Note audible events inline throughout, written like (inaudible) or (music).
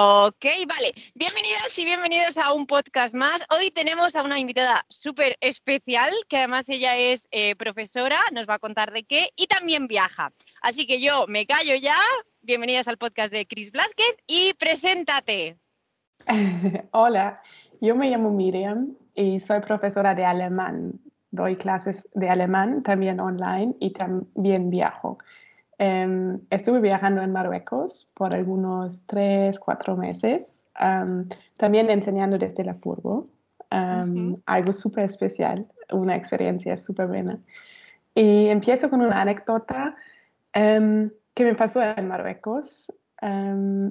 Ok, vale. Bienvenidas y bienvenidos a un podcast más. Hoy tenemos a una invitada súper especial, que además ella es eh, profesora, nos va a contar de qué y también viaja. Así que yo me callo ya. Bienvenidas al podcast de Chris Blázquez y preséntate. (laughs) Hola, yo me llamo Miriam y soy profesora de alemán. Doy clases de alemán también online y también viajo. Em, estuve viajando en Marruecos por algunos tres, cuatro meses, también enseñando desde la furgo, algo súper especial, una experiencia súper buena. Y empiezo con una anécdota em, que me pasó en Marruecos.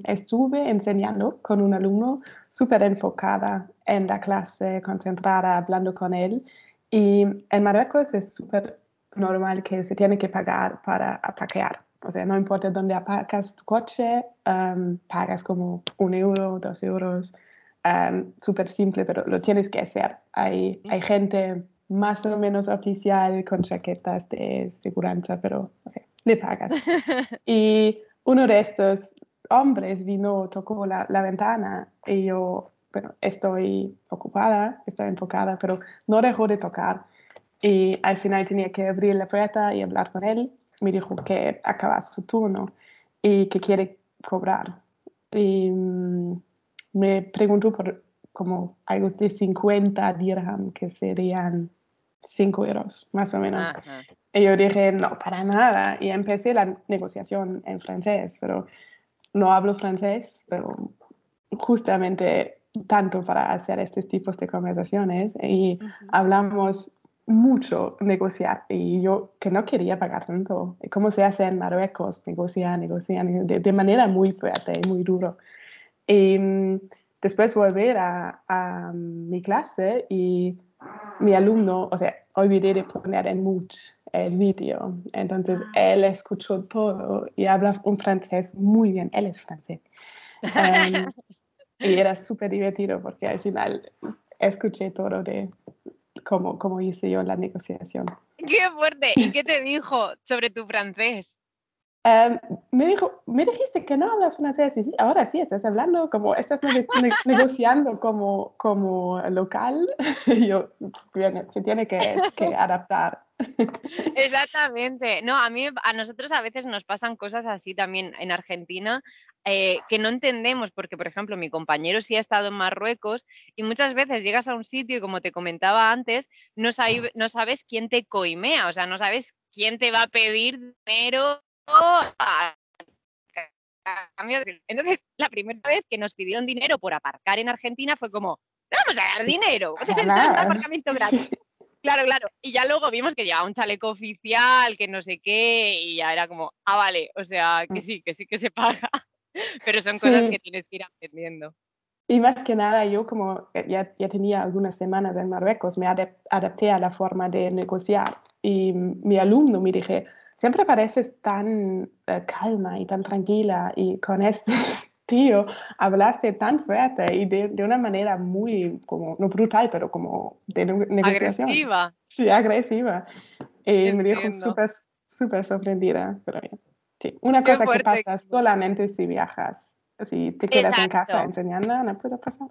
estuve enseñando con un alumno súper enfocada en la clase, concentrada, hablando con él. Y en Marruecos es súper normal que se tiene que pagar para aparcar. O sea, no importa dónde aparcas tu coche, um, pagas como un euro, dos euros, um, súper simple, pero lo tienes que hacer. Hay, hay gente más o menos oficial con chaquetas de seguridad, pero o sea, le pagas. (laughs) y uno de estos hombres vino, tocó la, la ventana y yo, bueno, estoy ocupada, estoy enfocada, pero no dejó de tocar. Y al final tenía que abrir la puerta y hablar con él. Me dijo que acaba su turno y que quiere cobrar. Y mm, me preguntó por como algo de 50 dirham, que serían 5 euros, más o menos. Y yo dije, no, para nada. Y empecé la negociación en francés, pero no hablo francés, pero justamente tanto para hacer estos tipos de conversaciones. Y hablamos mucho negociar y yo que no quería pagar tanto. ¿Cómo se hace en Marruecos? Negociar, negociar, de, manera muy fuerte y muy duro. Y mm, después volver a, a, mi clase y mi alumno, o sea, olvidé de poner en mute el vídeo. Entonces ah. él escuchó todo y habla un francés muy bien. Él es francés. (laughs) Em, y era súper divertido porque al final escuché todo de como, hice yo la negociación. ¡Qué fuerte! ¿Y qué te dijo sobre tu francés? Em, me dijo, me dijiste que no hablas francés. Y ahora sí, estás hablando como, estás (laughs) negociando como, como local. (laughs) yo, se tiene que, que (laughs) adaptar. Exactamente. No, a mí, a nosotros a veces nos pasan cosas así también en Argentina. Eh, que no entendemos, porque por ejemplo mi compañero sí ha estado en Marruecos y muchas veces llegas a un sitio y como te comentaba antes, no, no sabes quién te coimea, o sea, no sabes quién te va a pedir dinero entonces, la primera vez que nos pidieron dinero por aparcar en Argentina fue como, vamos a dar dinero, un aparcamiento gratis. Claro, claro. Y ya luego vimos que llevaba un chaleco oficial, que no sé qué, y ya era como, ah, vale, o sea, que mm. sí, que sí que se paga. (laughs) Pero son cosas que tienes que ir aprendiendo. Y más que nada, yo como ya, ya tenía algunas semanas en Marruecos, me adapté a la forma de negociar. Y mi alumno me dije, siempre pareces tan eh, calma y tan tranquila y con este (laughs) tío hablaste tan fuerte y de, de, una manera muy, como, no brutal, pero como de negociación. Agresiva. Sí, agresiva. Y me dijo súper, súper sorprendida, pero bien. Sí, una cosa que pasa solamente si viajas. Si te quedas en casa enseñando, no puede pasar.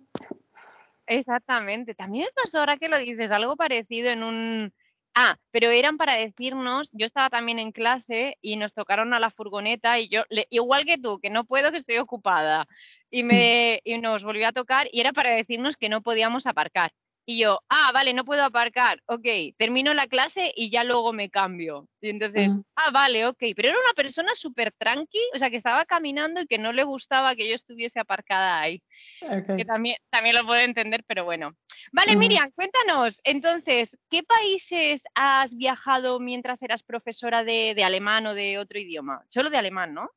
Exactamente. También pasó ahora que lo dices, algo parecido en un... Ah, pero eran para decirnos, yo estaba también en clase y nos tocaron a la furgoneta y yo, igual que tú, que no puedo, que estoy ocupada, y, me, y nos volvió a tocar y era para decirnos que no podíamos aparcar. Y yo, ah, vale, no puedo aparcar, ok, termino la clase y ya luego me cambio. Y entonces, ah, vale, ok, pero era una persona súper tranqui, o sea, que estaba caminando y que no le gustaba que yo estuviese aparcada ahí. Que también, también lo puedo entender, pero bueno. Vale, Miriam, cuéntanos, entonces, ¿qué países has viajado mientras eras profesora de, alemán o de otro idioma? Solo de alemán, ¿no?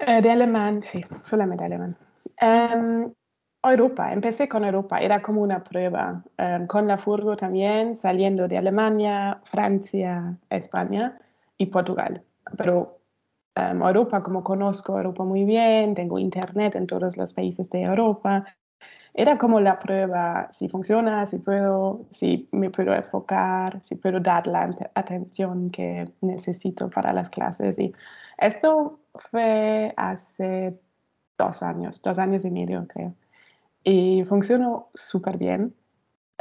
Eh, de alemán, sí, solamente alemán. Em, Europa, empecé con Europa, era como una prueba, eh, con la furgo también, saliendo de Alemania, Francia, España y Portugal. Pero um, Europa, como conozco Europa muy bien, tengo internet en todos los países de Europa, era como la prueba, si funciona, si puedo, si me puedo enfocar, si puedo dar la atención que necesito para las clases. Y esto fue hace dos años, dos años y medio creo. Y funcionó súper bien.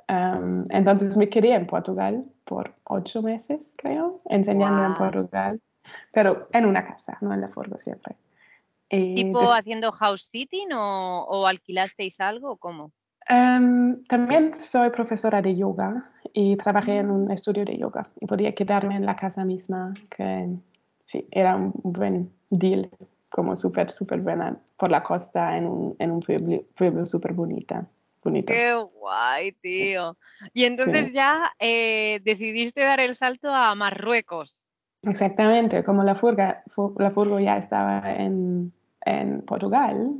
Em, entonces me quedé en Portugal por ocho meses, creo, enseñando en Portugal, pero en una casa, no en la furgo siempre. ¿Tipo haciendo house sitting o, o alquilasteis algo o cómo? Em, también soy profesora de yoga y trabajé en un estudio de yoga y podía quedarme en la casa misma, que sí, era un buen deal, como súper, súper buena, por la costa en un, en un pueblo, pueblo súper bonita. Bonito. Qué guay, tío. Y entonces ya eh, decidiste dar el salto a Marruecos. Exactamente, como la furga, la furgo ya estaba en, en Portugal,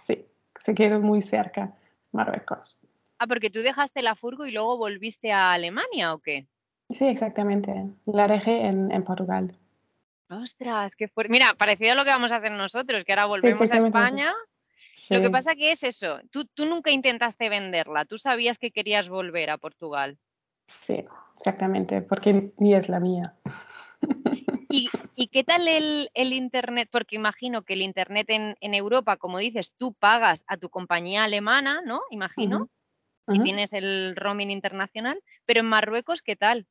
sí, se quedó muy cerca Marruecos. Ah, porque tú dejaste la furgo y luego volviste a Alemania o qué? Sí, exactamente. La dejé en, en Portugal. Ostras, qué fuerte. Mira, parecido a lo que vamos a hacer nosotros, que ahora volvemos a España. Lo que pasa que es eso, tú, tú nunca intentaste venderla, tú sabías que querías volver a Portugal. Sí, exactamente, porque ni es la mía. ¿Y, y qué tal el, el, Internet? Porque imagino que el Internet en, en, Europa, como dices, tú pagas a tu compañía alemana, ¿no? Imagino. Uh -huh. Uh -huh. Y tienes el roaming internacional. Pero en Marruecos, ¿qué tal?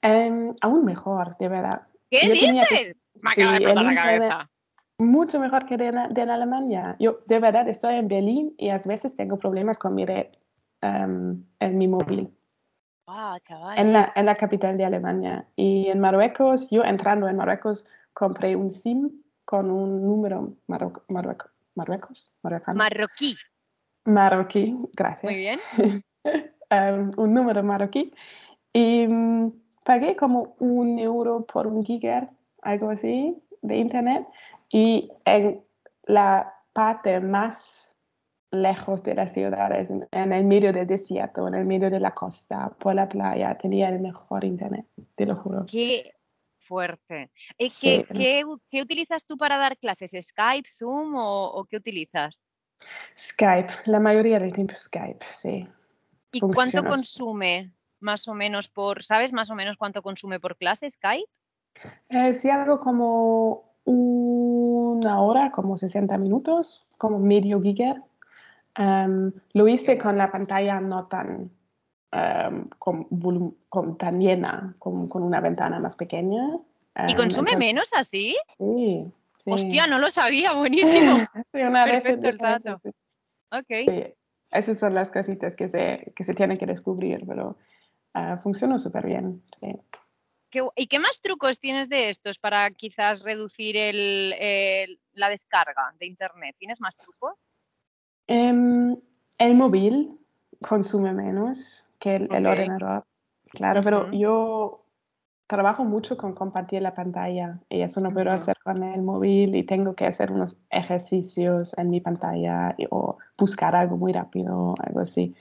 Um, aún mejor, de verdad. ¿Qué dices? Que, Me acaba sí, de la cabeza. Mucho mejor que de, de, en Alemania. Yo de verdad estoy en Berlín y a veces tengo problemas con mi red um, en mi móvil. Ah, chaval. En la, en la capital de Alemania. Y en Marruecos, yo entrando en Marruecos, compré un SIM con un número Marruecos. Marruecos. Marruecos. Marroquí. Marroquí, gracias. Muy bien. um, (laughs) un número marroquí. Y um, pagué como un euro por un giga, algo así, de internet. Y en la parte más lejos de las ciudades, en el medio del desierto, en el medio de la costa, por la playa, tenía el mejor internet, te lo juro. Qué fuerte. ¿Qué, sí. qué, qué utilizas tú para dar clases? ¿Skype, Zoom o, o, qué utilizas? Skype, la mayoría del tiempo Skype, sí. ¿Y cuánto consume más o menos por, sabes más o menos cuánto consume por clase Skype? Eh, sí, algo como una hora, como 60 minutos, como medio giga Um, lo hice con la pantalla no tan, um, con, con, tan llena, con, con, una ventana más pequeña. Um, ¿Y consume entonces, menos así? Sí, sí, Hostia, no lo sabía, (laughs) buenísimo. sí, una Perfecto el dato. Sí. Ok. Esas son las cositas que se, que se tienen que descubrir, pero uh, funcionó súper bien. Sí. ¿Y qué más trucos tienes de estos para quizás reducir el, el, la descarga de Internet? ¿Tienes más trucos? Um, el móvil consume menos que el, okay. el ordenador, claro, uh -huh. pero yo trabajo mucho con compartir la pantalla y eso no puedo uh -huh. hacer con el móvil y tengo que hacer unos ejercicios en mi pantalla y, o buscar algo muy rápido, algo así.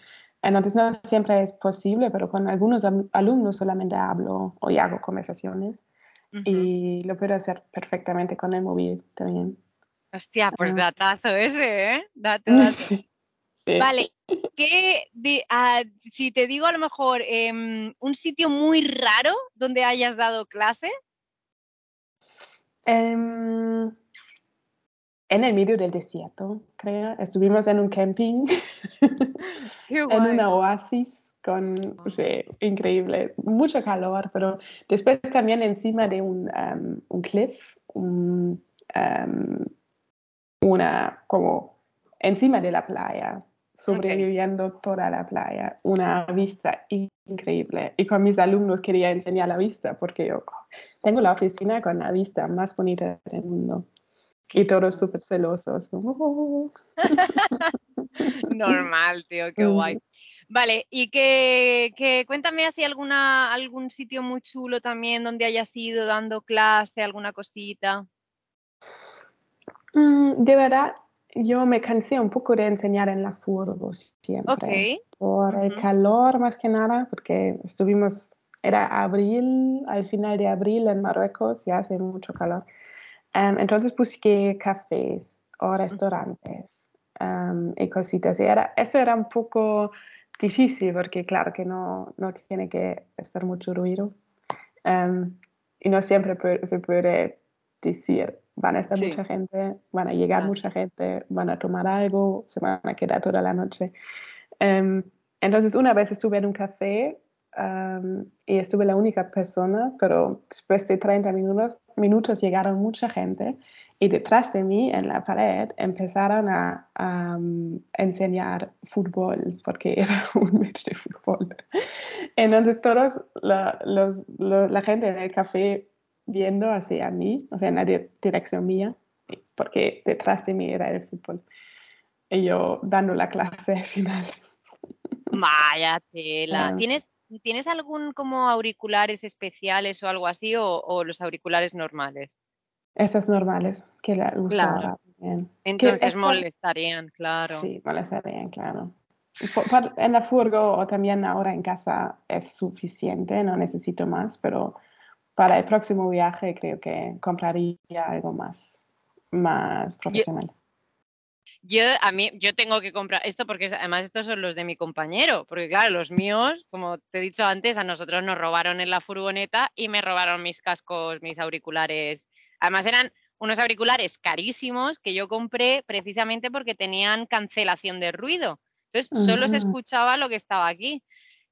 Entonces no siempre es posible, pero con algunos alumnos solamente hablo o hago conversaciones uh -huh. y lo puedo hacer perfectamente con el móvil también. Hostia, pues datazo ese, ¿eh? Dato, (laughs) dato. Sí. Vale, ¿qué, de, uh, si te digo a lo mejor eh, un sitio muy raro donde hayas dado clase. Um, en el medio del desierto, creo. Estuvimos en un camping, (laughs) Qué guay. en una oasis con, sí, increíble, mucho calor, pero después también encima de un, um, un cliff, un, um, una como encima de la playa, sobreviviendo okay. toda la playa, una vista increíble. Y con mis alumnos quería enseñar la vista porque yo tengo la oficina con la vista más bonita del mundo. Y todos súper celosos. (laughs) Normal, tío, qué guay. Vale, y que, que, cuéntame así alguna, algún sitio muy chulo también donde hayas ido dando clase, alguna cosita. Mm, de verdad, yo me cansé un poco de enseñar en la furgo siempre. Okay. Por uh -huh. el calor más que nada, porque estuvimos, era abril, al final de abril en Marruecos, ya hace mucho calor. Um, entonces busqué cafés o restaurantes um, y cositas. Y era, eso era un poco difícil porque claro que no, no tiene que estar mucho ruido. Um, y no siempre se puede decir van a estar mucha gente, van a llegar mucha gente, van a tomar algo, se van a quedar toda la noche. Entonces, una vez estuve en un café y estuve la única persona, pero después de 30 minutos, minutos llegaron mucha gente y detrás de mí en la pared empezaron a, enseñar fútbol porque (laughs) era un match de fútbol. Entonces todos la, los, la gente en el café viendo hacia mí, o sea, en la dirección mía, porque detrás de mí era el fútbol. Y yo dando la clase al (laughs) final. Vaya tela. ¿Tienes, ¿Tienes algún como auriculares especiales o algo así o, los auriculares normales? Esos normales que la claro. Entonces molestarían, claro. Sí, molestarían, claro. En la furgo o también ahora en casa es suficiente, no necesito más, pero para el próximo viaje creo que compraría algo más, más profesional. Yo, a mí, yo tengo que comprar esto porque además estos son los de mi compañero, porque claro, los míos, como te he dicho antes, a nosotros nos robaron en la furgoneta y me robaron mis cascos, mis auriculares. Además eran unos auriculares carísimos que yo compré precisamente porque tenían cancelación de ruido. Entonces solo se escuchaba lo que estaba aquí.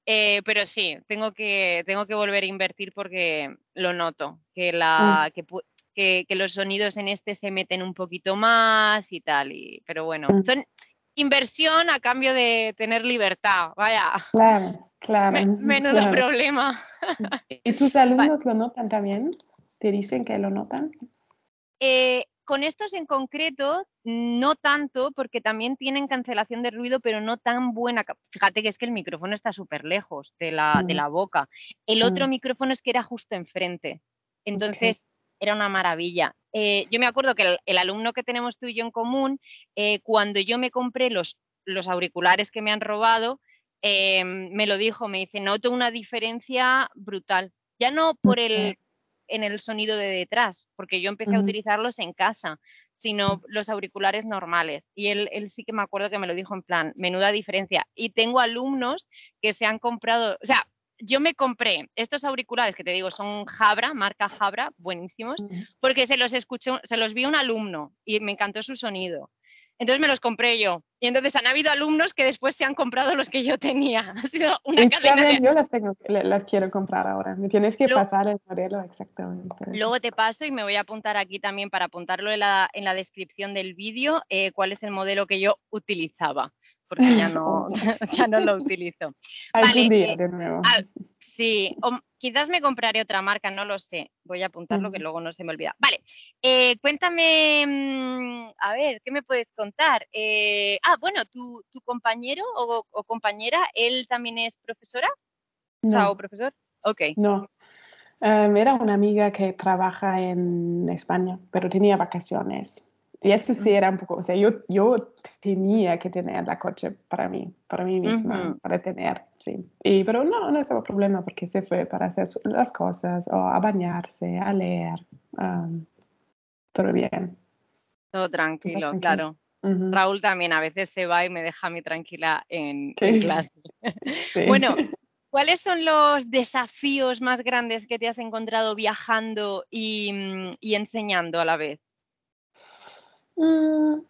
Eh, pero sí, tengo que, tengo que volver a invertir porque lo noto, que, la, que, que, los sonidos en este se meten un poquito más y tal. Y, pero bueno, mm. son inversión a cambio de tener libertad, vaya. Claro, claro. (laughs) menudo problema. (laughs) ¿Y tus alumnos lo notan también? ¿Te dicen que lo notan? Eh, con estos en concreto, no tanto, porque también tienen cancelación de ruido, pero no tan buena. Fíjate que es que el micrófono está súper lejos de la, de mm. la boca. El otro mm. micrófono es que era justo enfrente. Entonces, era una maravilla. Eh, yo me acuerdo que el, alumno que tenemos tú y yo en común, eh, cuando yo me compré los, los auriculares que me han robado, em, me lo dijo, me dice, noto una diferencia brutal. Ya no por el, en el sonido de detrás, porque yo empecé a utilizarlos en casa, sino los auriculares normales. Y él, él, sí que me acuerdo que me lo dijo en plan, menuda diferencia. Y tengo alumnos que se han comprado, o sea, yo me compré estos auriculares que te digo son Jabra, marca Jabra, buenísimos, porque se los escuchó, se los vi un alumno y me encantó su sonido. Entonces me los compré yo. Y entonces han habido alumnos que después se han comprado los que yo tenía. (laughs) Ha sido una cadena. Yo las, tengo, las quiero comprar ahora. Me tienes que pasar el modelo exactamente. Luego te paso y me voy a apuntar aquí también para apuntarlo en la, en la descripción del vídeo eh, cuál es el modelo que yo utilizaba porque ya (laughs) no, (laughs) ya no lo utilizo. Algún día, eh, de nuevo. Ah, sí, quizás me compraré otra marca, no lo sé. Voy a apuntarlo que luego no se me olvida. Vale, eh, cuéntame, mm, a ver, ¿qué me puedes contar? Eh, ah, bueno, ¿tu, compañero o, compañera, él también es profesora? No. ¿O profesor? Ok. No. Em, era una amiga que trabaja en España, pero tenía vacaciones. Y eso sí era un poco, o sea, yo, yo tenía que tener la coche para mí, para mí misma, para tener, sí. Y, pero no, no es un problema porque se fue para hacer las cosas o a bañarse, a leer, todo bien. Todo tranquilo, claro. Raúl también a veces se va y me deja a mí tranquila en, clase. (laughs) Bueno, (laughs) ¿cuáles son los desafíos más grandes que te has encontrado viajando y, y enseñando a la vez? Mm,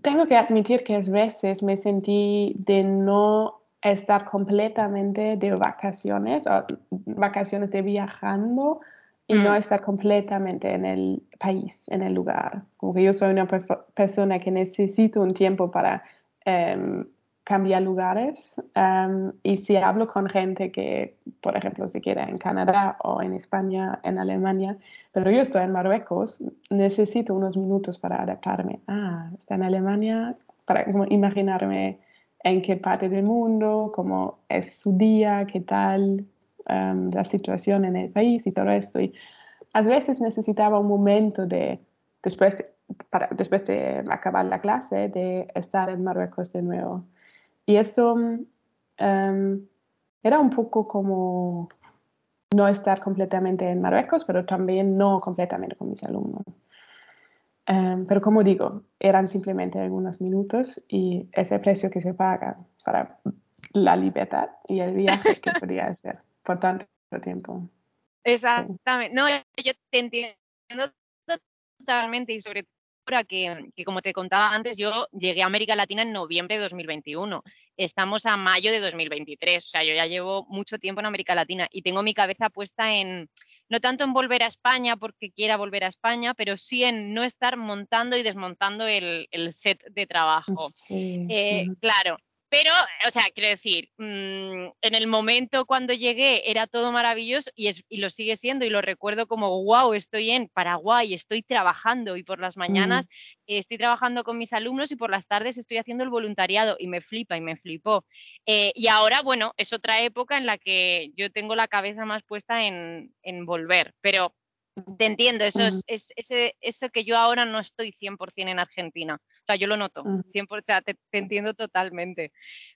tengo que admitir que a veces me sentí de no estar completamente de vacaciones, o vacaciones de viajando y no mm. estar completamente en el país, en el lugar. Como que yo soy una persona que necesito un tiempo para em, cambiar lugares. Em, y si hablo con gente que, por ejemplo, se queda en Canadá o en España, en Alemania, pero yo estoy en Marruecos, necesito unos minutos para adaptarme. Ah, está en Alemania, para imaginarme en qué parte del mundo, cómo es su día, qué tal em, la situación en el país y todo esto. Y a veces necesitaba un momento de, después para, después de acabar la clase, de estar en Marruecos de nuevo. Y esto em, era un poco como no estar completamente en Marruecos, pero también no completamente con mis alumnos. Em, pero como digo, eran simplemente algunos minutos y ese precio que se paga para la libertad y el viaje que (laughs) podía hacer por tanto tiempo. Exactamente. No, yo te entiendo totalmente y sobre todo que, que, como te contaba antes, yo llegué a América Latina en noviembre de 2021. Estamos a mayo de 2023, o sea, yo ya llevo mucho tiempo en América Latina y tengo mi cabeza puesta en, no tanto en volver a España porque quiera volver a España, pero sí en no estar montando y desmontando el, el set de trabajo. Eh, claro, pero, o sea, quiero decir, mm, en el momento cuando llegué era todo maravilloso y, es, y, lo sigue siendo y lo recuerdo como, wow, estoy en Paraguay, estoy trabajando y por las mañanas estoy trabajando con mis alumnos y por las tardes estoy haciendo el voluntariado y me flipa y me flipó. Eh, y ahora, bueno, es otra época en la que yo tengo la cabeza más puesta en, en volver, pero te entiendo, eso es, ese, eso que yo ahora no estoy 100% en Argentina. O sea, yo lo noto, 100%, o sea, te, entiendo totalmente.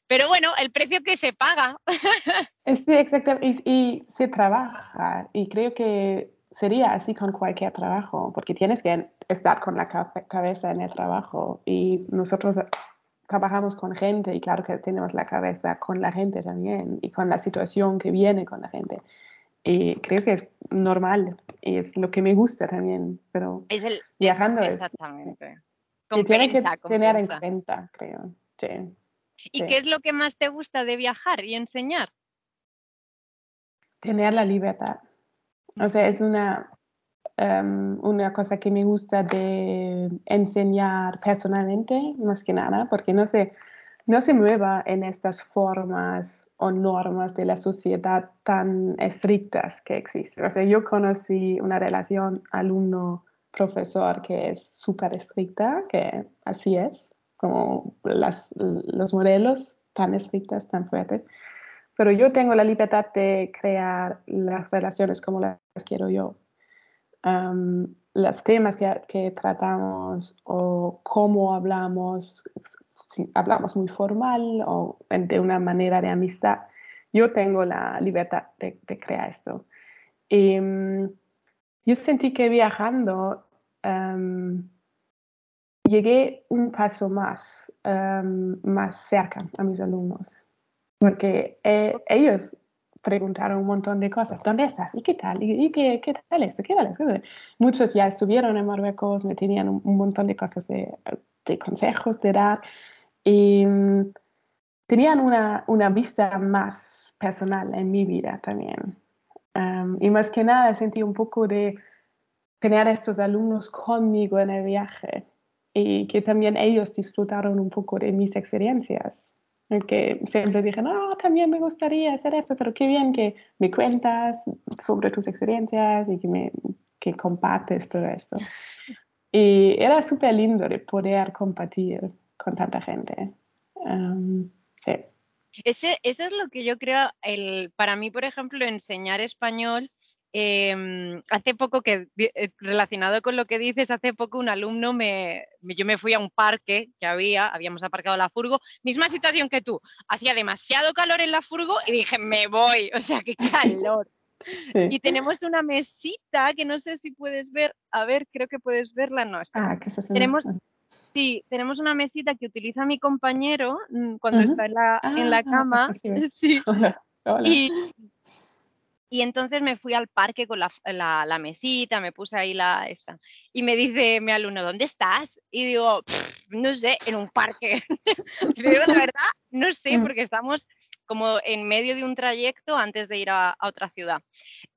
Pero bueno, el precio que se paga. (laughs) Sí, exactamente. Y, se trabaja. Y creo que sería así con cualquier trabajo, porque tienes que estar con la cabeza en el trabajo. Y nosotros trabajamos con gente y claro que tenemos la cabeza con la gente también y con la situación que viene con la gente. Y creo que es normal y es lo que me gusta también, pero es el, viajando es, exactamente. tiene que tener en cuenta, creo. Sí, ¿Y qué es lo que más te gusta de viajar y enseñar? Tener la libertad. O sea, es una, um, una cosa que me gusta de enseñar personalmente, más que nada, porque no se, no se mueva en estas formas o normas de la sociedad tan estrictas que existen. O sea, yo conocí una relación alumno-profesor que es súper estricta, que así es, como los modelos tan estrictas, tan fuertes. Pero yo tengo la libertad de crear las relaciones como las quiero yo. los temas que, tratamos o cómo hablamos, si hablamos muy formal o de una manera de amistad, yo tengo la libertad de, crear esto. Y mm, yo sentí que viajando em, llegué un paso más, em, más cerca a mis alumnos, porque eh, ellos preguntaron un montón de cosas. ¿Dónde estás? ¿Y qué tal? ¿Y, qué, qué, tal esto? ¿Qué tal esto? Muchos ya estuvieron en Marruecos, me tenían un, montón de cosas de, de, consejos de dar y mm, tenían una, una, vista más personal en mi vida también. y más que nada sentí un poco de tener a estos alumnos conmigo en el viaje y que también ellos disfrutaron un poco de mis experiencias. Que siempre dije, no, también me gustaría hacer esto, pero qué bien que me cuentas sobre tus experiencias y que, me, que compartes todo esto. Y era súper lindo de poder compartir con tanta gente. sí. Ese, eso es lo que yo creo, el, para mí, por ejemplo, enseñar español, em, hace poco que, eh, relacionado con lo que dices, hace poco un alumno me, yo me fui a un parque que había, habíamos aparcado la furgo, misma situación que tú, hacía demasiado calor en la furgo y dije, me voy, o sea, qué calor. (laughs) Y tenemos una mesita que no sé si puedes ver, a ver, creo que puedes verla, no, Ah, tenemos, Sí, tenemos una mesita que utiliza mi compañero mm, cuando está en la, en la ah, cama. (laughs) (laughs) Sí. Y, y, entonces me fui al parque con la, la, mesita, me puse ahí la esta. Y me dice mi alumno, ¿dónde estás? Y digo, no sé, en un parque. (laughs) Pero la verdad, no sé, mm. porque estamos como en medio de un trayecto antes de ir a, otra ciudad.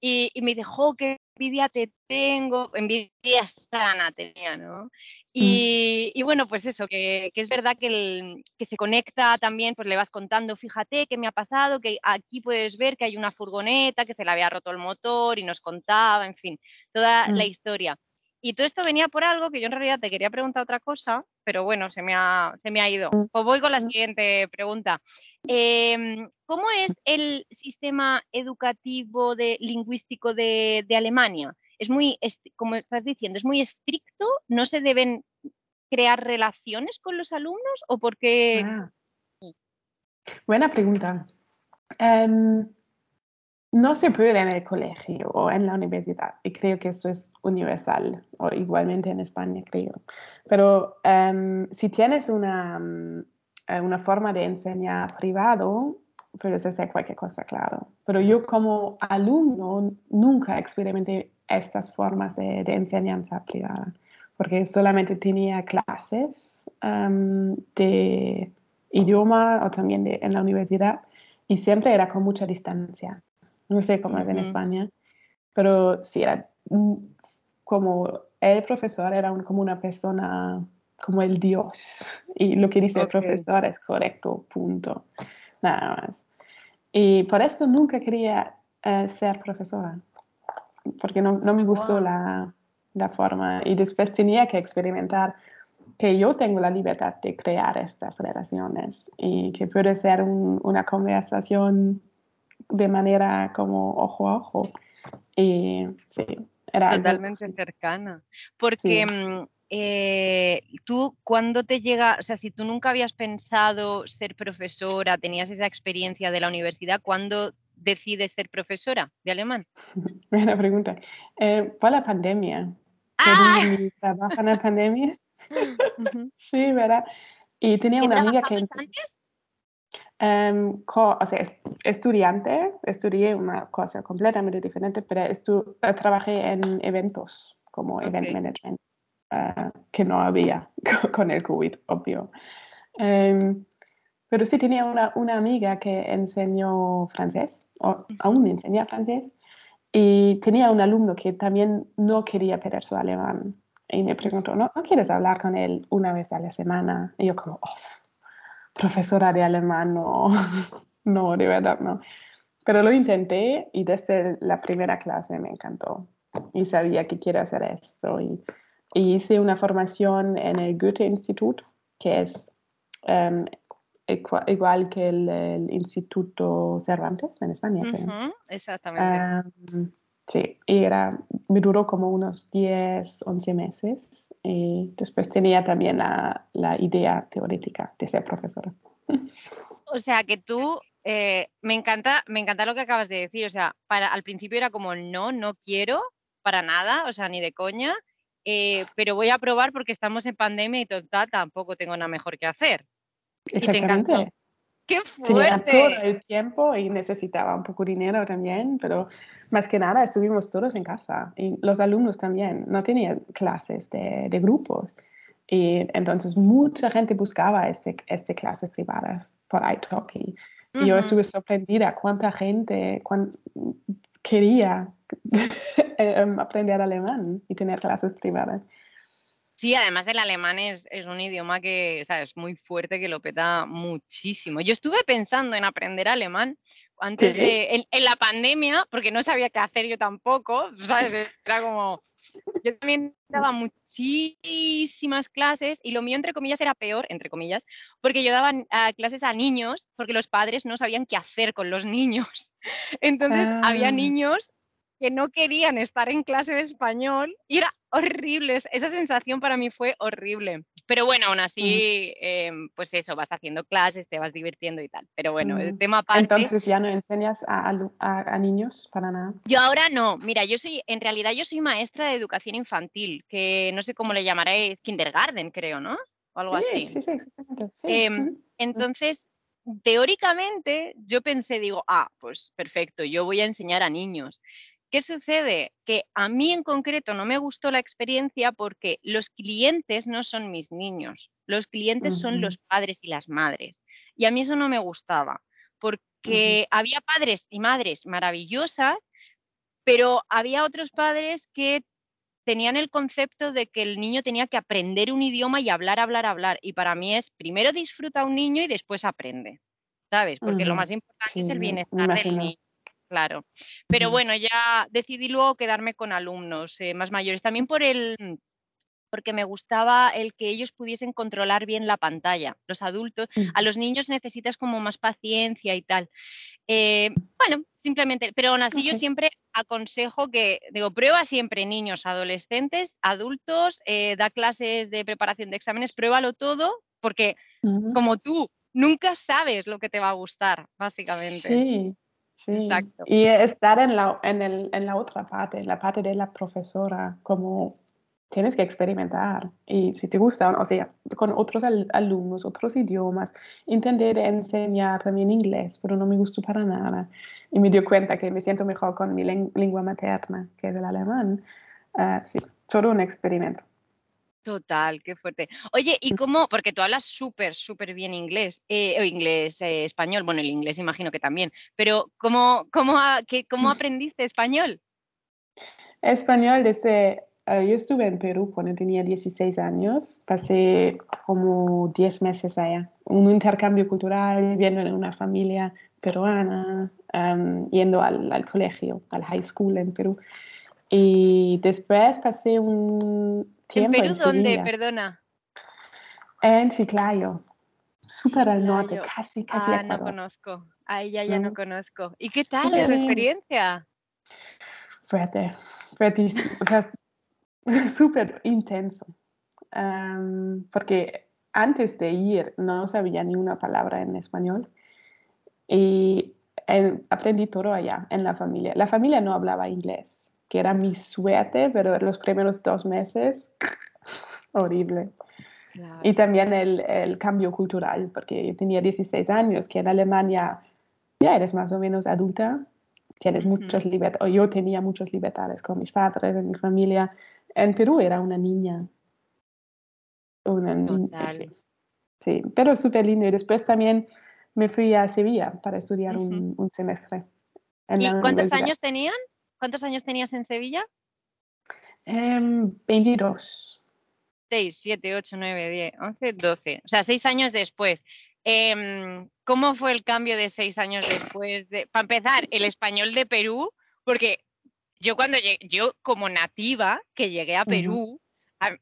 Y, y, me dice, jo, qué envidia te tengo, envidia sana tenía, ¿no? Mm. Y, bueno, pues eso, que, es verdad que, que, se conecta también, pues le vas contando, fíjate qué me ha pasado, que aquí puedes ver que hay una furgoneta, que se le había roto el motor y nos contaba, en fin, toda la mm. historia. Y todo esto venía por algo que yo en realidad te quería preguntar otra cosa, pero bueno, se me ha, se me ha ido. Mm. Pues voy con la siguiente pregunta. Em, ¿Cómo es el sistema educativo de, lingüístico de, de Alemania? es muy, como estás diciendo, es muy estricto, no se deben crear relaciones con los alumnos o porque... Ah. Buena pregunta. Em, no se puede en el colegio o en la universidad y creo que eso es universal o igualmente en España creo. Pero em, si tienes una, eh, una forma de enseñar privado, puedes hacer cualquier cosa, claro. Pero yo como alumno nunca experimenté estas formas de, enseñanza privada. porque solamente tenía clases de idioma o también de, en la universidad y siempre era con mucha distancia. No sé cómo es en España, pero sí era como el profesor era como una persona como el Dios y lo que dice el profesor es correcto, punto. Nada más. Y por eso nunca quería eh, ser profesora, porque no, no me gustó la, la, forma y después tenía que experimentar que yo tengo la libertad de crear estas relaciones y que puede ser una conversación de manera como ojo a ojo. Y sí, era totalmente cercana. Porque mm, eh, tú, cuando te llega, o sea, si tú nunca habías pensado ser profesora, tenías esa experiencia de la universidad, ¿cuándo decides ser profesora de alemán? (laughs) Buena pregunta. Eh, la pandemia. ¡Ah! Trabajo en la pandemia. (laughs) sí, ¿verdad? Y tenía una amiga que... antes? Um, o sea, estudiante, estudié una cosa completamente diferente, pero eh, trabajé en eventos como event management. Ah, que no había (laughs) con el COVID, obvio. Em, pero sí tenía una, una, amiga que enseñó francés, o aún enseña francés, y tenía un alumno que también no quería perder su alemán. Y me preguntó, ¿no, ¿no quieres hablar con él una vez a la semana? Y yo como, oh, profesora de alemán, no, (laughs) no, de verdad no. Pero lo intenté y desde la primera clase me encantó. Y sabía que quiero hacer esto. Y y hice una formación en el Goethe Institut, que es um, igual que el, Instituto Cervantes en España. exactamente. Um, sí, era, me duró como unos 10, 11 meses. Y después tenía también la, la idea teórica de ser profesora. O sea que tú eh, me encanta, me encanta lo que acabas de decir. O sea, para, al principio era como no, no quiero para nada, o sea, ni de coña. Eh, pero voy a probar porque estamos en pandemia y total tampoco tengo nada mejor que hacer. Exactamente. ¡Qué fuerte! Tenía todo el tiempo y necesitaba un poco de dinero también, pero más que nada estuvimos todos en casa y los alumnos también, no tenían clases de, de grupos. Y entonces mucha gente buscaba este, este clases privadas por iTalki. Y yo estuve sorprendida cuánta gente quería (laughs) Em, aprender alemán y tener clases privadas. Sí, además el alemán es, un idioma que es muy fuerte, que lo peta muchísimo. Yo estuve pensando en aprender alemán antes de, en, la pandemia, porque no sabía qué hacer yo tampoco, (laughs) ¿sabes? Era como, yo también daba muchísimas clases y lo mío, entre comillas, era peor, entre comillas, porque yo daba ah, clases a niños porque los padres no sabían qué hacer con los niños. (laughs) Entonces, había ah. niños que no querían estar en clase de español y era horrible, esa sensación para mí fue horrible. Pero bueno, aún así, em, pues eso, vas haciendo clases, te vas divirtiendo y tal. Pero bueno, el tema aparte... Entonces ya no enseñas a, niños para nada. Yo ahora no, mira, yo soy, en realidad yo soy maestra de educación infantil, que no sé cómo le llamaréis, kindergarten creo, ¿no? O algo así. Sí, sí, exactamente. Em, entonces, teóricamente yo pensé, digo, ah, pues perfecto, yo voy a enseñar a niños. ¿Qué sucede? Que a mí en concreto no me gustó la experiencia porque los clientes no son mis niños, los clientes son los padres y las madres. Y a mí eso no me gustaba, porque había padres y madres maravillosas, pero había otros padres que tenían el concepto de que el niño tenía que aprender un idioma y hablar, hablar, hablar. Y para mí es primero disfruta un niño y después aprende, ¿sabes? Porque lo más importante es el bienestar del niño claro. Pero bueno, ya decidí luego quedarme con alumnos eh, más mayores, también por el porque me gustaba el que ellos pudiesen controlar bien la pantalla. Los adultos, a los niños necesitas como más paciencia y tal. Eh, bueno, simplemente, pero aún así yo siempre aconsejo que, digo, prueba siempre niños, adolescentes, adultos, eh, da clases de preparación de exámenes, pruébalo todo, porque como tú, nunca sabes lo que te va a gustar, básicamente. Sí, Exacto. Y estar en la, en, el, en la otra parte, en la parte de la profesora, como tienes que experimentar. Y si te gusta, o sea, con otros alumnos, otros idiomas, entender enseñar también inglés, pero no me gustó para nada. Y me dio cuenta que me siento mejor con mi lengua materna, que es el alemán. Uh, sí, todo un experimento. Total, qué fuerte. Oye, ¿y cómo? Porque tú hablas súper, súper bien inglés, eh, o inglés, eh, español, bueno, el inglés imagino que también, pero ¿cómo, cómo, cómo (laughs) aprendiste español? Español desde, eh, yo estuve en Perú cuando tenía 16 años, pasé como 10 meses allá, un intercambio cultural, viviendo en una familia peruana, yendo al, al colegio, al high school en Perú. Y después pasé un ¿En Perú dónde? Perdona. En Chiclayo. Súper al norte, casi, casi. Ah, no conozco. Ahí ya, ya no conozco. ¿Y qué tal esa experiencia? Fuerte, fuertísimo. o sea, (laughs) súper intenso. porque antes de ir no sabía ni una palabra en español y aprendí todo allá, en la familia. La familia no hablaba inglés que era mi suerte, pero los primeros dos meses, (laughs) horrible. Y también el, el, cambio cultural, porque yo tenía 16 años, que en Alemania ya eres más o menos adulta, tienes muchas libertades, o yo tenía muchas libertades con mis padres, en mi familia. En Perú era una niña. Una niña sí. pero súper lindo. Y después también me fui a Sevilla para estudiar un, un, semestre. ¿Y cuántos años tenían? ¿Cuántos años tenías en Sevilla? 22. 6, 7, 8, 9, 10, 11, 12. O sea, seis años después. Em, ¿Cómo fue el cambio de seis años después? De, para empezar, el español de Perú, porque yo cuando llegué, yo como nativa que llegué a Perú,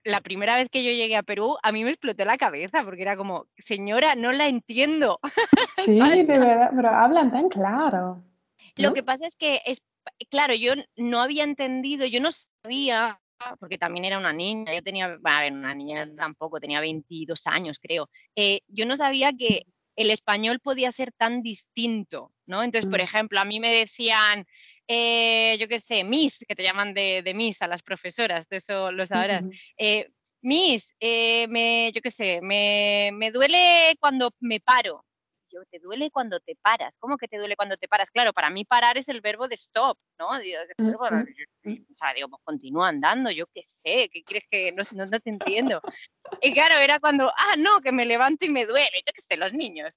la primera vez que yo llegué a Perú, a mí me explotó la cabeza porque era como, señora, no la entiendo. (laughs) Sí, de verdad, pero hablan tan claro. Lo que pasa es que es claro, yo no había entendido, yo no sabía, porque también era una niña, yo tenía, a ver, una niña tampoco, tenía 22 años creo, eh, yo no sabía que el español podía ser tan distinto, ¿no? Entonces, por mm. ejemplo, a mí me decían, eh, yo qué sé, Miss, que te llaman de, de Miss a las profesoras, de eso lo sabrás. Eh, Miss, me, yo qué sé, me, me duele cuando me paro yo, te duele cuando te paras. ¿Cómo que te duele cuando te paras? Claro, para mí parar es el verbo de stop, ¿no? Digo, o sea, digo, pues continúa andando, yo qué sé, ¿qué quieres que no, no, te entiendo? Y claro, era cuando, ah, no, que me levanto y me duele, yo qué sé, los niños.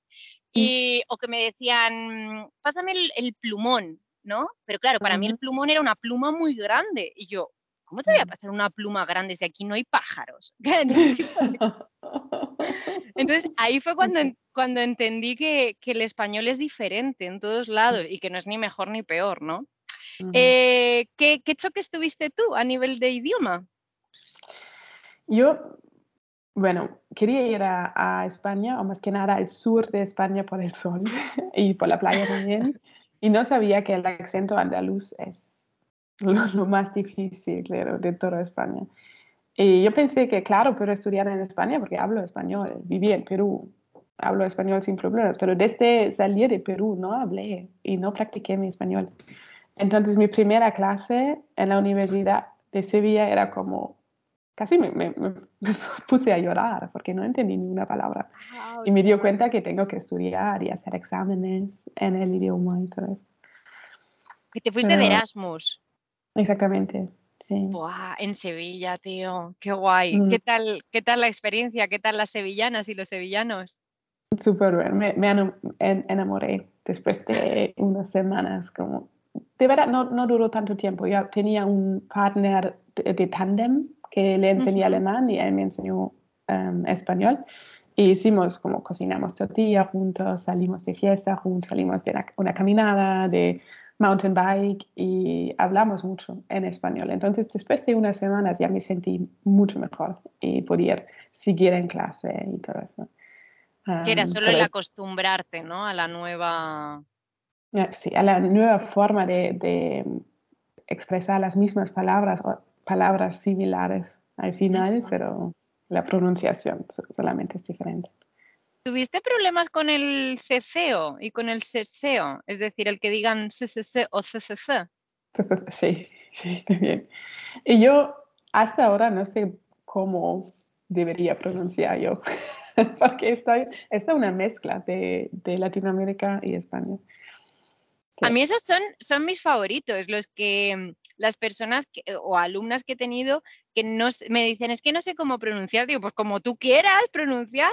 Mm. Y, o que me decían, pásame el, el plumón, ¿no? Pero claro, para mí el plumón era una pluma muy grande. Y yo, ¿cómo te voy a pasar una pluma grande si aquí no hay pájaros? (laughs) (laughs) Entonces ahí fue cuando, cuando entendí que, el español es diferente en todos lados y que no es ni mejor ni peor, ¿no? Eh, ¿qué, choques tuviste tú a nivel de idioma? Yo, bueno, quería ir a, España, o más que nada al sur de España por el sol (laughs) y por la playa también, y no sabía que el acento andaluz es (laughs) lo, más difícil de toda España. Y yo pensé que, claro, pero estudiar en España porque hablo español, viví en Perú, hablo español sin problemas, pero desde salir de Perú no hablé y no practiqué mi español. Entonces mi primera clase en la Universidad de Sevilla era como, casi me, me, (laughs) puse a llorar porque no entendí ninguna palabra. y me dio cuenta que tengo que estudiar y hacer exámenes en el idioma y todo eso. Que te fuiste de Erasmus. Exactamente, sí. en Sevilla, tío, qué guay. ¿Qué, mm. tal, ¿Qué tal la experiencia? ¿Qué tal las sevillanas y los sevillanos? Súper bien, me, me, enamoré después de unas semanas, como, de verdad no, no duró tanto tiempo, yo tenía un partner de, de tandem que le enseñé alemán y él me enseñó em, español. Y hicimos como cocinamos tortilla juntos, salimos de fiesta juntos, salimos de una caminada, de mountain bike y hablamos mucho en español. Entonces, después de unas semanas ya me sentí mucho mejor y podía seguir en clase y todo eso. que era solo el acostumbrarte, ¿no? A la nueva... Sí, a la nueva forma de, expresar las mismas palabras o palabras similares al final, pero la pronunciación solamente es diferente. ¿Tuviste problemas con el ceseo y con el seseo? Es decir, el que digan CCC o CCC. (laughs) Sí, sí, bien. Y yo hasta ahora no sé cómo debería pronunciar yo, (laughs) porque estoy, es una mezcla de, de Latinoamérica y España. A mí esos son, son mis favoritos, los que las personas o alumnas que he tenido que no, me dicen, es que no sé cómo pronunciar. Digo, pues como tú quieras pronunciar.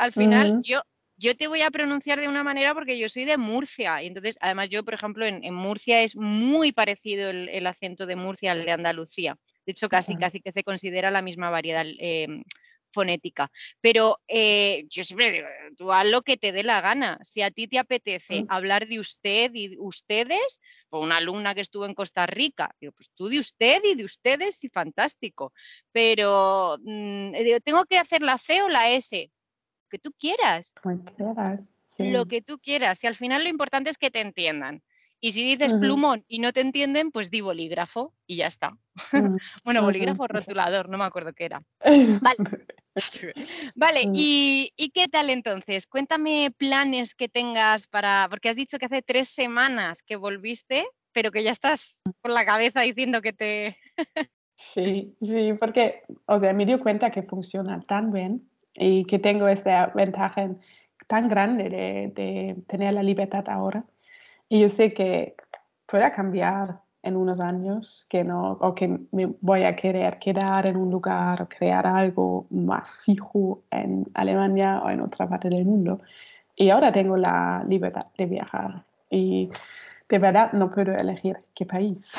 Al final, yo, yo te voy a pronunciar de una manera porque yo soy de Murcia. Y entonces, además, yo, por ejemplo, en, Murcia es muy parecido el, acento de Murcia al de Andalucía. De hecho, casi, casi que se considera la misma variedad. Em, fonética. Pero eh, yo siempre digo, tú haz lo que te dé la gana. Si a ti te apetece hablar de usted y ustedes, o una alumna que estuvo en Costa Rica, digo, pues tú de usted y de ustedes y fantástico. Pero mm, digo, tengo que hacer la C o la S, que tú quieras. Lo que tú quieras. Y al final lo importante es que te entiendan. Y si dices plumón y no te entienden, pues di bolígrafo y ya está. Mm, (laughs) bueno, bolígrafo rotulador, no me acuerdo qué era. Vale. (laughs) Vale, mm. ¿y, qué tal entonces? Cuéntame planes que tengas para, porque has dicho que hace tres semanas que volviste, pero que ya estás por la cabeza diciendo que te... sí, sí, porque, o sea, me dio cuenta que funciona tan bien y que tengo esta ventaja tan grande de, de tener la libertad ahora y yo sé que pueda cambiar en unos años, que no, o que me voy a querer quedar en un lugar o crear algo más fijo en Alemania o en otra parte del mundo. Y ahora tengo la libertad de viajar y de verdad no puedo elegir qué país.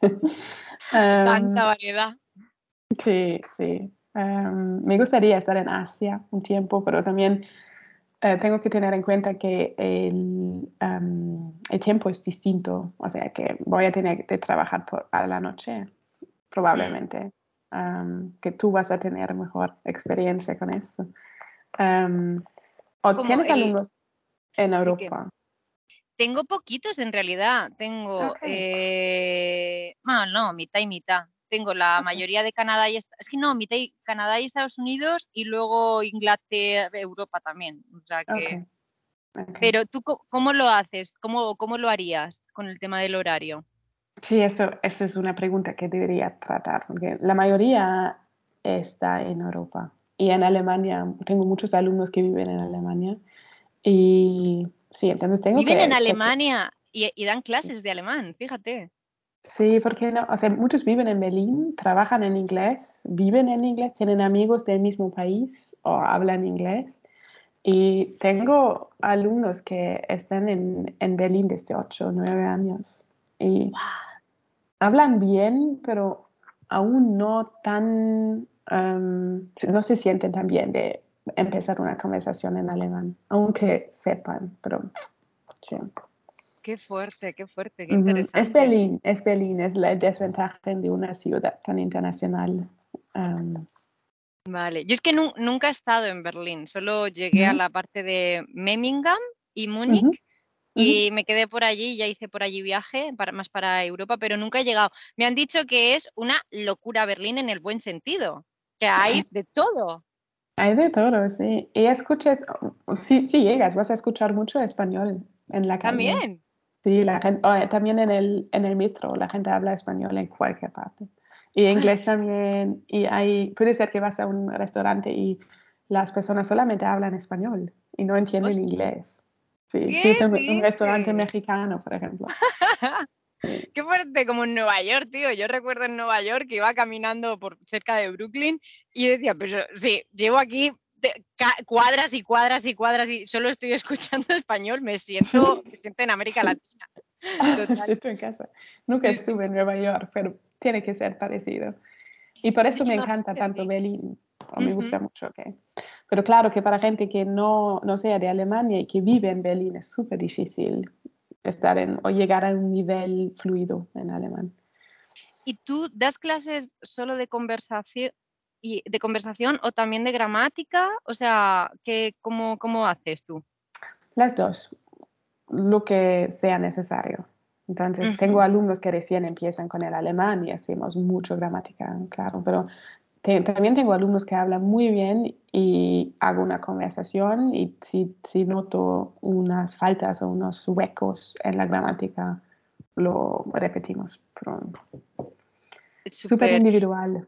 (laughs) Tanta em, variedad. Sí, sí. Em, me gustaría estar en Asia un tiempo, pero también eh, tengo que tener en cuenta que el, el, tiempo es distinto, o sea que voy a tener que trabajar por, a la noche, probablemente, que tú vas a tener mejor experiencia con esto. ¿O tienes alumnos en Europa? Tengo poquitos en realidad, tengo, eh, no, mitad y mitad. Tengo la mayoría de Canadá y es que no, mitad Canadá y Estados Unidos y luego Inglaterra, Europa también. O sea que. Pero tú, ¿cómo lo haces? ¿Cómo, ¿Cómo lo harías con el tema del horario? Sí, eso, eso es una pregunta que debería tratar, porque la mayoría está en Europa y en Alemania. Tengo muchos alumnos que viven en Alemania y sí, entonces tengo Viven en Alemania y, y, dan clases de alemán, fíjate. Sí, porque no, o sea, muchos viven en Berlín, trabajan en inglés, viven en inglés, tienen amigos del mismo país o hablan inglés. Y tengo alumnos que están en, en Berlín desde 8 o 9 años. Y hablan bien, pero aún no tan, um, no se sienten tan bien de empezar una conversación en alemán, aunque sepan, pero sí. Qué fuerte, qué fuerte, qué interesante. Es Berlín, es Berlín, es la desventaja de una ciudad tan internacional. Vale, yo es que nunca he estado en Berlín, solo llegué a la parte de Memmingen y Múnich. Y me quedé por allí, ya hice por allí viaje, para, más para Europa, pero nunca he llegado. Me han dicho que es una locura Berlín en el buen sentido, que hay de todo. Hay de todo, sí. Y escuchas, si, si llegas, vas a escuchar mucho español en la calle. También. Sí, la gente, también en el, en el metro, la gente habla español en cualquier parte. Y inglés también. Y hay, puede ser que vas a un restaurante y las personas solamente hablan español y no entienden inglés. Sí, sí es un, restaurante mexicano, por ejemplo. (laughs) Qué fuerte, como en Nueva York, tío. Yo recuerdo en Nueva York que iba caminando por cerca de Brooklyn y decía, pues sí, llevo aquí cuadras y cuadras y cuadras y solo estoy (laughs) escuchando español, me siento, me siento en América Latina. (laughs) Estoy en casa. Nunca estuve en Nueva York, pero tiene que ser parecido. Y por eso me encanta tanto Berlín, o me gusta mucho. Okay. Pero claro que para gente que no, no sea de Alemania y que vive en Berlín es súper difícil estar en, o llegar a un nivel fluido en alemán. ¿Y tú das clases solo de conversación, de conversación o también de gramática? O sea, ¿qué, cómo, ¿cómo haces tú? Las dos, lo que sea necesario. Entonces, tengo alumnos que recién empiezan con el alemán y hacemos mucho gramática, claro, pero también tengo alumnos que hablan muy bien y hago una conversación y si, si noto unas faltas o unos huecos en la gramática, lo repetimos. Súper individual.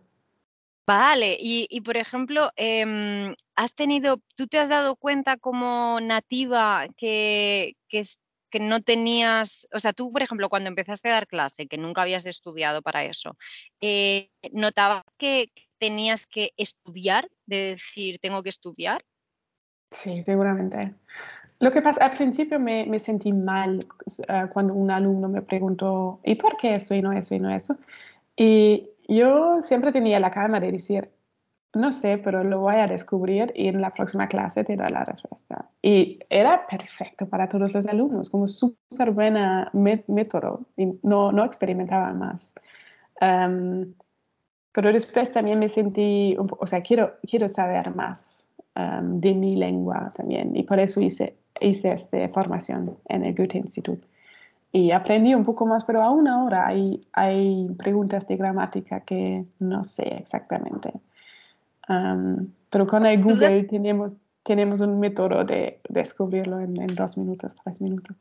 Vale, y, por ejemplo, em, has tenido, tú te has dado cuenta como nativa que, que no tenías, o sea, tú, por ejemplo, cuando empezaste a dar clase, que nunca habías estudiado para eso, eh, ¿notabas que tenías que estudiar, de decir, tengo que estudiar? Sí, seguramente. Lo que pasa, al principio me, me sentí mal uh, cuando un alumno me preguntó, ¿y por qué eso y no eso y no eso? Yo siempre tenía la calma de decir, no sé, pero lo voy a descubrir y en la próxima clase te doy la respuesta. Y era perfecto para todos los alumnos, como súper buena método y no, no experimentaba más. Um, pero después también me sentí, o sea, quiero, quiero saber más um, de mi lengua también y por eso hice, hice esta formación en el Goethe Institut. Y aprendí un poco más, pero aún ahora hay, hay preguntas de gramática que no sé exactamente. Um, pero con el Google tenemos, tenemos un método de descubrirlo en, en dos minutos, tres minutos.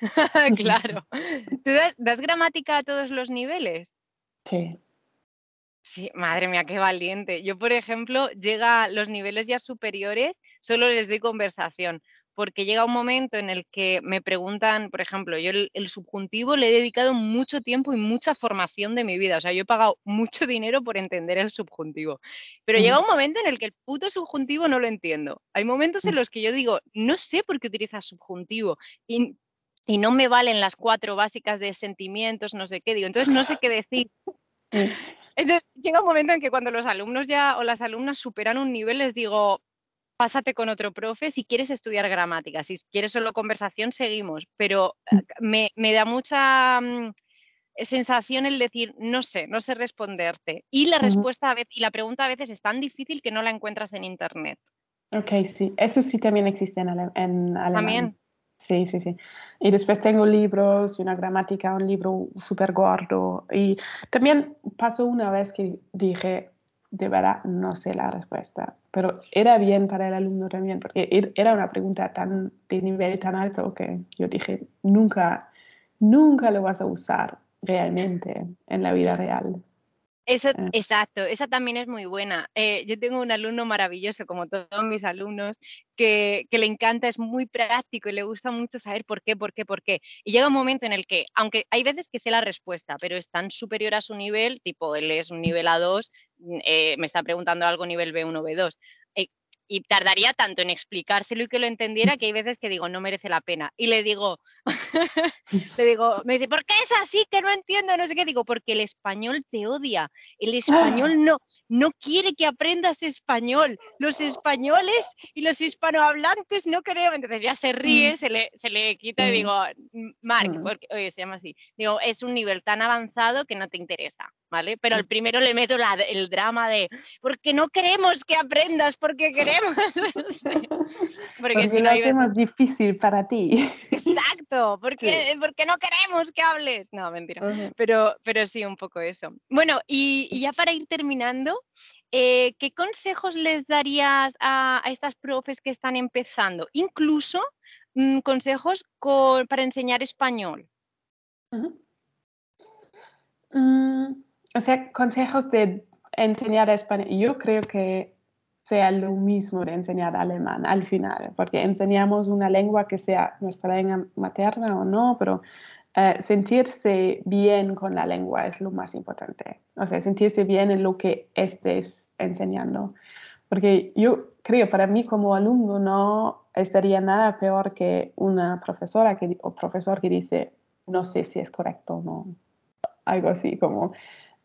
(laughs) claro. ¿Tú das, das, gramática a todos los niveles? Sí. Sí, madre mía, qué valiente. Yo, por ejemplo, llega a los niveles ya superiores, solo les doy conversación, porque llega un momento en el que me preguntan, por ejemplo, yo el, subjuntivo le he dedicado mucho tiempo y mucha formación de mi vida, o sea, yo he pagado mucho dinero por entender el subjuntivo, pero llega un momento en el que el puto subjuntivo no lo entiendo. Hay momentos en los que yo digo, no sé por qué utilizas subjuntivo y, y no me valen las cuatro básicas de sentimientos, no sé qué, digo, entonces no sé qué decir. Entonces, llega un momento en que cuando los alumnos ya o las alumnas superan un nivel, les digo, pásate con otro profe si quieres estudiar gramática. Si quieres solo conversación, seguimos. Pero mm. eh, me, da mucha mm, sensación el decir, no sé, no sé responderte. Y la respuesta a veces, y la pregunta a veces es tan difícil que no la encuentras en internet. Ok, sí. Eso sí también existe en, en alemán. También. Sí, sí, sí. Y después tengo libros, una gramática, un libro súper gordo. Y también pasó una vez que dije, de verdad no sé la respuesta, pero era bien para el alumno también, porque er, era una pregunta tan de nivel tan alto que yo dije, nunca, nunca lo vas a usar realmente en la vida real. Eso, eh. Exacto, esa también es muy buena. Eh, yo tengo un alumno maravilloso, como todos mis alumnos, que, que, le encanta, es muy práctico y le gusta mucho saber por qué, por qué, por qué. Y llega un momento en el que, aunque hay veces que sé la respuesta, pero es tan superior a su nivel, tipo él es un nivel A2, mm, eh, me está preguntando algo nivel B1, B2, y tardaría tanto en explicárselo y que lo entendiera que hay veces que digo, no merece la pena. Y le digo, (laughs) le digo, me dice, ¿por qué es así? Que no entiendo, no sé qué. Digo, porque el español te odia. El español no, no quiere que aprendas español. Los españoles y los hispanohablantes no queremos. Entonces ya se ríe, mm. se, le, se le quita y digo, Mark, mm. porque, oye, se llama así. Digo, es un nivel tan avanzado que no te interesa, ¿vale? Pero al mm. primero le meto el drama de, porque no queremos que aprendas, (laughs) porque queremos. porque, si no es más difícil para ti. Exacto, porque, porque no queremos que hables. No, mentira. pero, pero sí, un poco eso. Bueno, y, y ya para ir terminando, eh, ¿qué consejos les darías a, estas profes que están empezando? Incluso mm, consejos para enseñar español. Mm, o sea, consejos de enseñar español. Yo creo que sea lo mismo de enseñar alemán al final, porque enseñamos una lengua que sea nuestra lengua materna o no, pero eh, sentirse bien con la lengua es lo más importante. O sea, sentirse bien en lo que estés enseñando. Porque yo creo, para mí como alumno no estaría nada peor que una profesora que, o profesor que dice, no sé si es correcto o no. Algo así, como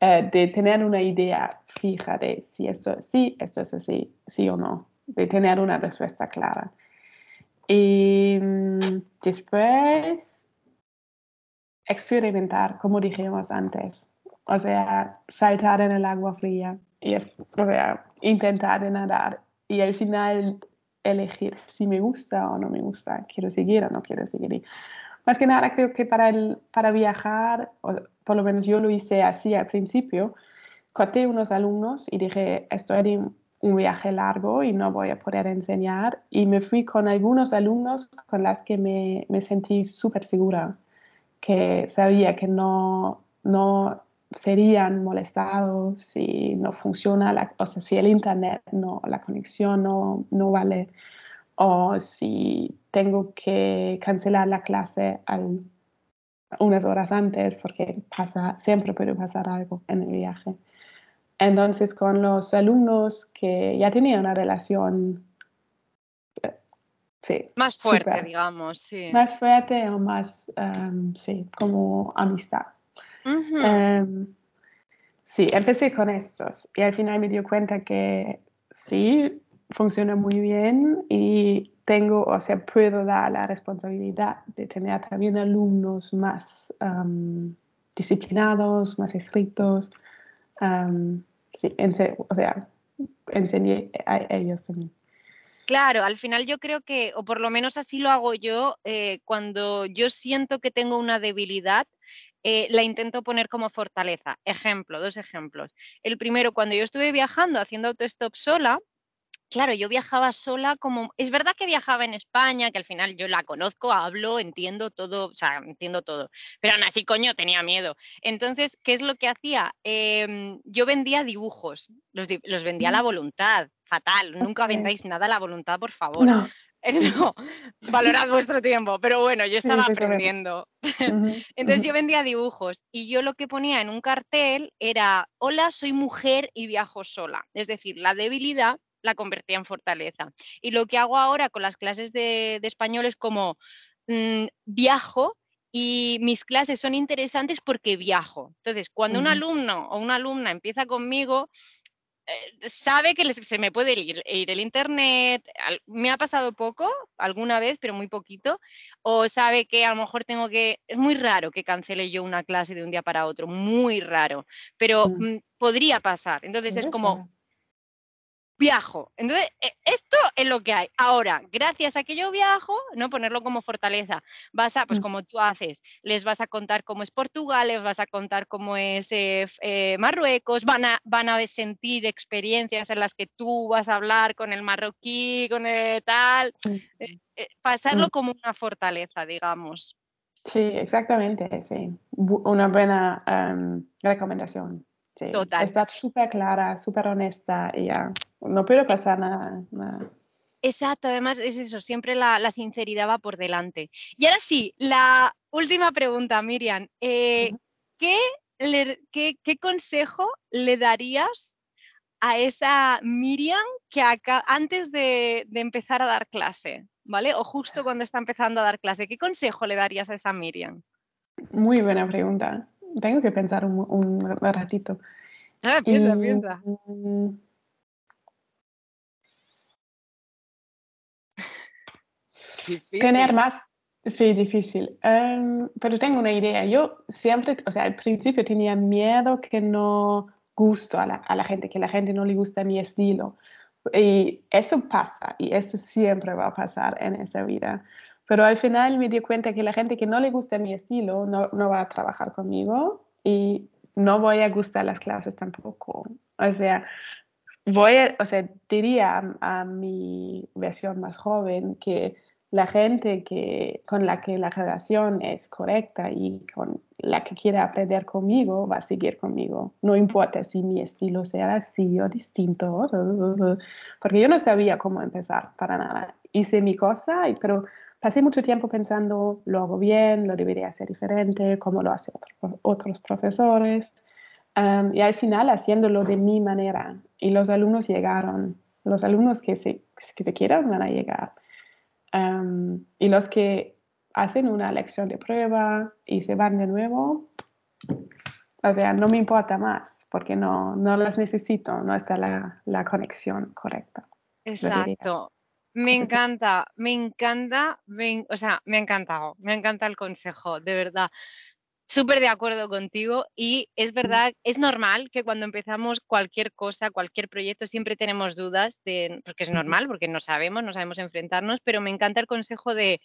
eh, de tener una idea fija de si esto es sí, esto es así, sí o no. De tener una respuesta clara. Y mm, después experimentar, como dijimos antes. O sea, saltar en el agua fría y es, o sea, intentar nadar y al final elegir si me gusta o no me gusta, quiero seguir o no quiero seguir. Más que nada creo que para, el, para viajar, o por lo menos yo lo hice así al principio, coté unos alumnos y dije, esto es un viaje largo y no voy a poder enseñar y me fui con algunos alumnos con las que me, me sentí súper segura que sabía que no, no serían molestados si no funciona, la, o sea, si el internet, no, la conexión no, no vale, o si tengo que cancelar la clase unas horas antes porque pasa, siempre puede pasar algo en el viaje. Entonces, con los alumnos que ya tenían una relación Sí, más fuerte, digamos, sí. Más fuerte o más, em, sí, como amistad. Em, sí, empecé con estos y al final me dio cuenta que sí, funciona muy bien y tengo, o sea, puedo dar la responsabilidad de tener también alumnos más em, disciplinados, más estrictos. sí, o sea, enseñé a ellos también. Claro, al final yo creo que, o por lo menos así lo hago yo, eh, cuando yo siento que tengo una debilidad, eh, la intento poner como fortaleza. Ejemplo, dos ejemplos. El primero, cuando yo estuve viajando haciendo autostop sola, claro, yo viajaba sola como, es verdad que viajaba en España, que al final yo la conozco, hablo, entiendo todo, o sea, entiendo todo, pero aún así, coño, tenía miedo. Entonces, ¿qué es lo que hacía? Em, yo vendía dibujos, los, los vendía a la mm. voluntad, fatal, nunca vendáis nada a la voluntad, por favor. No. (laughs) No, valorad vuestro tiempo, pero bueno, yo estaba aprendiendo. (laughs) Entonces yo vendía dibujos y yo lo que ponía en un cartel era, hola, soy mujer y viajo sola. Es decir, la debilidad la convertía en fortaleza. Y lo que hago ahora con las clases de, español es como mm, viajo y mis clases son interesantes porque viajo. Entonces, cuando un alumno o una alumna empieza conmigo, eh, sabe que se me puede ir, el internet, me ha pasado poco alguna vez, pero muy poquito, o sabe que a lo mejor tengo que, es muy raro que cancele yo una clase de un día para otro, muy raro, pero mm, podría pasar. Entonces es como, viajo. Entonces, e, esto es lo que hay. Ahora, gracias a que yo viajo, no ponerlo como fortaleza, vas a, pues mm. como tú haces, les vas a contar cómo es Portugal, les vas a contar cómo es eh, eh, Marruecos, van a, van a sentir experiencias en las que tú vas a hablar con el marroquí, con el tal, eh, pasarlo mm. como una fortaleza, digamos. Sí, exactamente, sí. Una buena em, recomendación. Sí. Total. Está súper clara, súper honesta y ya no puede pasar nada, Exacto, además es eso, siempre la, sinceridad va por delante. Y ahora sí, la última pregunta, Miriam. Eh, ¿qué, qué, consejo le darías a esa Miriam que acá, antes de, empezar a dar clase, ¿vale? O justo cuando está empezando a dar clase, ¿qué consejo le darías a esa Miriam? Muy buena pregunta. Tengo que pensar un, ratito. Ah, piensa, piensa. Tener más, sí, difícil. Em, pero tengo una idea. Yo siempre, o sea, al principio tenía miedo que no gusto a la, a la gente, que la gente no le gusta mi estilo. Y eso pasa, y eso siempre va a pasar en esta vida. Pero al final me di cuenta que la gente que no le gusta mi estilo no, no va a trabajar conmigo y no voy a gustar las clases tampoco. O sea, voy a, o sea, diría a mi versión más joven que la gente que, con la que la relación es correcta y con la que quiere aprender conmigo va a seguir conmigo. No importa si mi estilo sea así o distinto, (laughs) porque yo no sabía cómo empezar para nada. Hice mi cosa, pero pasé mucho tiempo pensando, lo hago bien, lo debería hacer diferente, cómo lo hacen otros profesores. y al final haciéndolo de mi manera. Y los alumnos llegaron. Los alumnos que se, que se quieran van a llegar y los que hacen una lección de prueba y se van de nuevo, o sea, no me importa más porque no, no las necesito, no está la, la conexión correcta. Exacto. Me encanta, me encanta, o sea, me ha encantado, me encanta el consejo, de verdad súper de acuerdo contigo y es verdad, es normal que cuando empezamos cualquier cosa, cualquier proyecto, siempre tenemos dudas, de, porque es normal, porque no sabemos, no sabemos enfrentarnos, pero me encanta el consejo de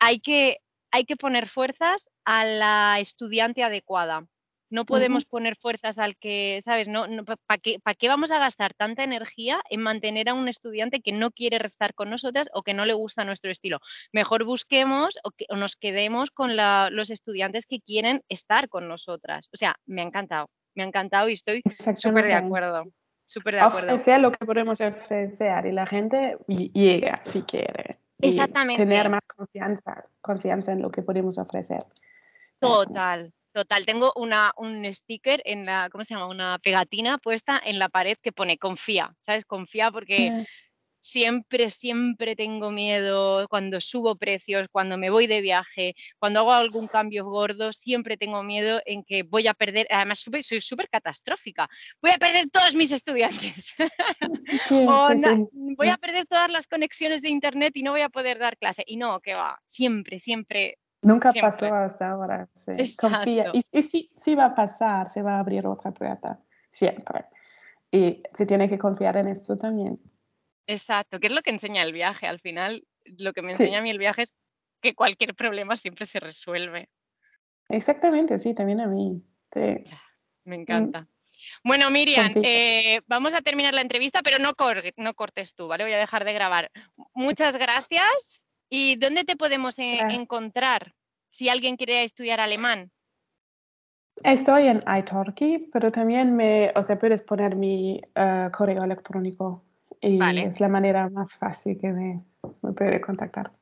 hay que, hay que poner fuerzas a la estudiante adecuada. No podemos poner fuerzas al que, ¿sabes? No, ¿Para qué, qué, vamos a gastar tanta energía en mantener a un estudiante que no quiere restar con nosotras o que no le gusta nuestro estilo? Mejor busquemos o, que, nos quedemos con los estudiantes que quieren estar con nosotras. O sea, me ha encantado, me ha encantado y estoy súper de acuerdo. Súper de acuerdo. Ofrecer lo que podemos ofrecer y la gente llega si quiere. Exactamente. tener más confianza, confianza en lo que podemos ofrecer. Total, total. Tengo una, un sticker en la, ¿cómo se llama? Una pegatina puesta en la pared que pone confía, ¿sabes? Confía porque Eh, siempre, siempre tengo miedo cuando subo precios, cuando me voy de viaje, cuando hago algún cambio gordo, siempre tengo miedo en que voy a perder, además soy súper catastrófica, voy a perder todos mis estudiantes. (laughs) (laughs) sí, o sí, na- sí. voy a perder todas las conexiones de internet y no voy a poder dar clase. Y no, que va, siempre, siempre. Nunca siempre. pasó hasta ahora. sí. Confía. Y, y sí, sí va a pasar, se va a abrir otra puerta, siempre. Y se tiene que confiar en esto también. Exacto, que es lo que enseña el viaje. Al final, lo que me Sí. enseña a mí el viaje es que cualquier problema siempre se resuelve. Exactamente, sí, también a mí. Sí. Me encanta. Bueno, Miriam, eh, vamos a terminar la entrevista, pero no, cor- no cortes tú, ¿vale? Voy a dejar de grabar. Muchas gracias. ¿Y dónde te podemos Gracias. encontrar si alguien quiere estudiar alemán? Estoy en iTalki, pero también me, o sea, puedes poner mi eh, correo electrónico y Vale. es la manera más fácil que me, me puede contactar.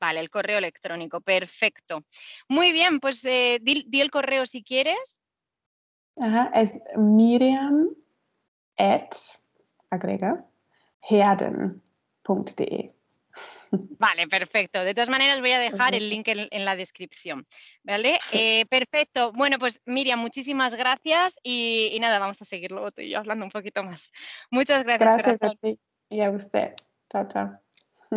Vale, el correo electrónico, perfecto. Muy bien, pues eh, di, di el correo si quieres. Ajá, es Miriam at, agrega, herden.de. Vale, perfecto. De todas maneras, voy a dejar el link en, en la descripción. ¿Vale? Eh, perfecto. Bueno, pues Miriam, muchísimas gracias y, y nada, vamos a seguir luego tú y yo hablando un poquito más. Muchas gracias. Gracias a ti y a usted. Chao, chao.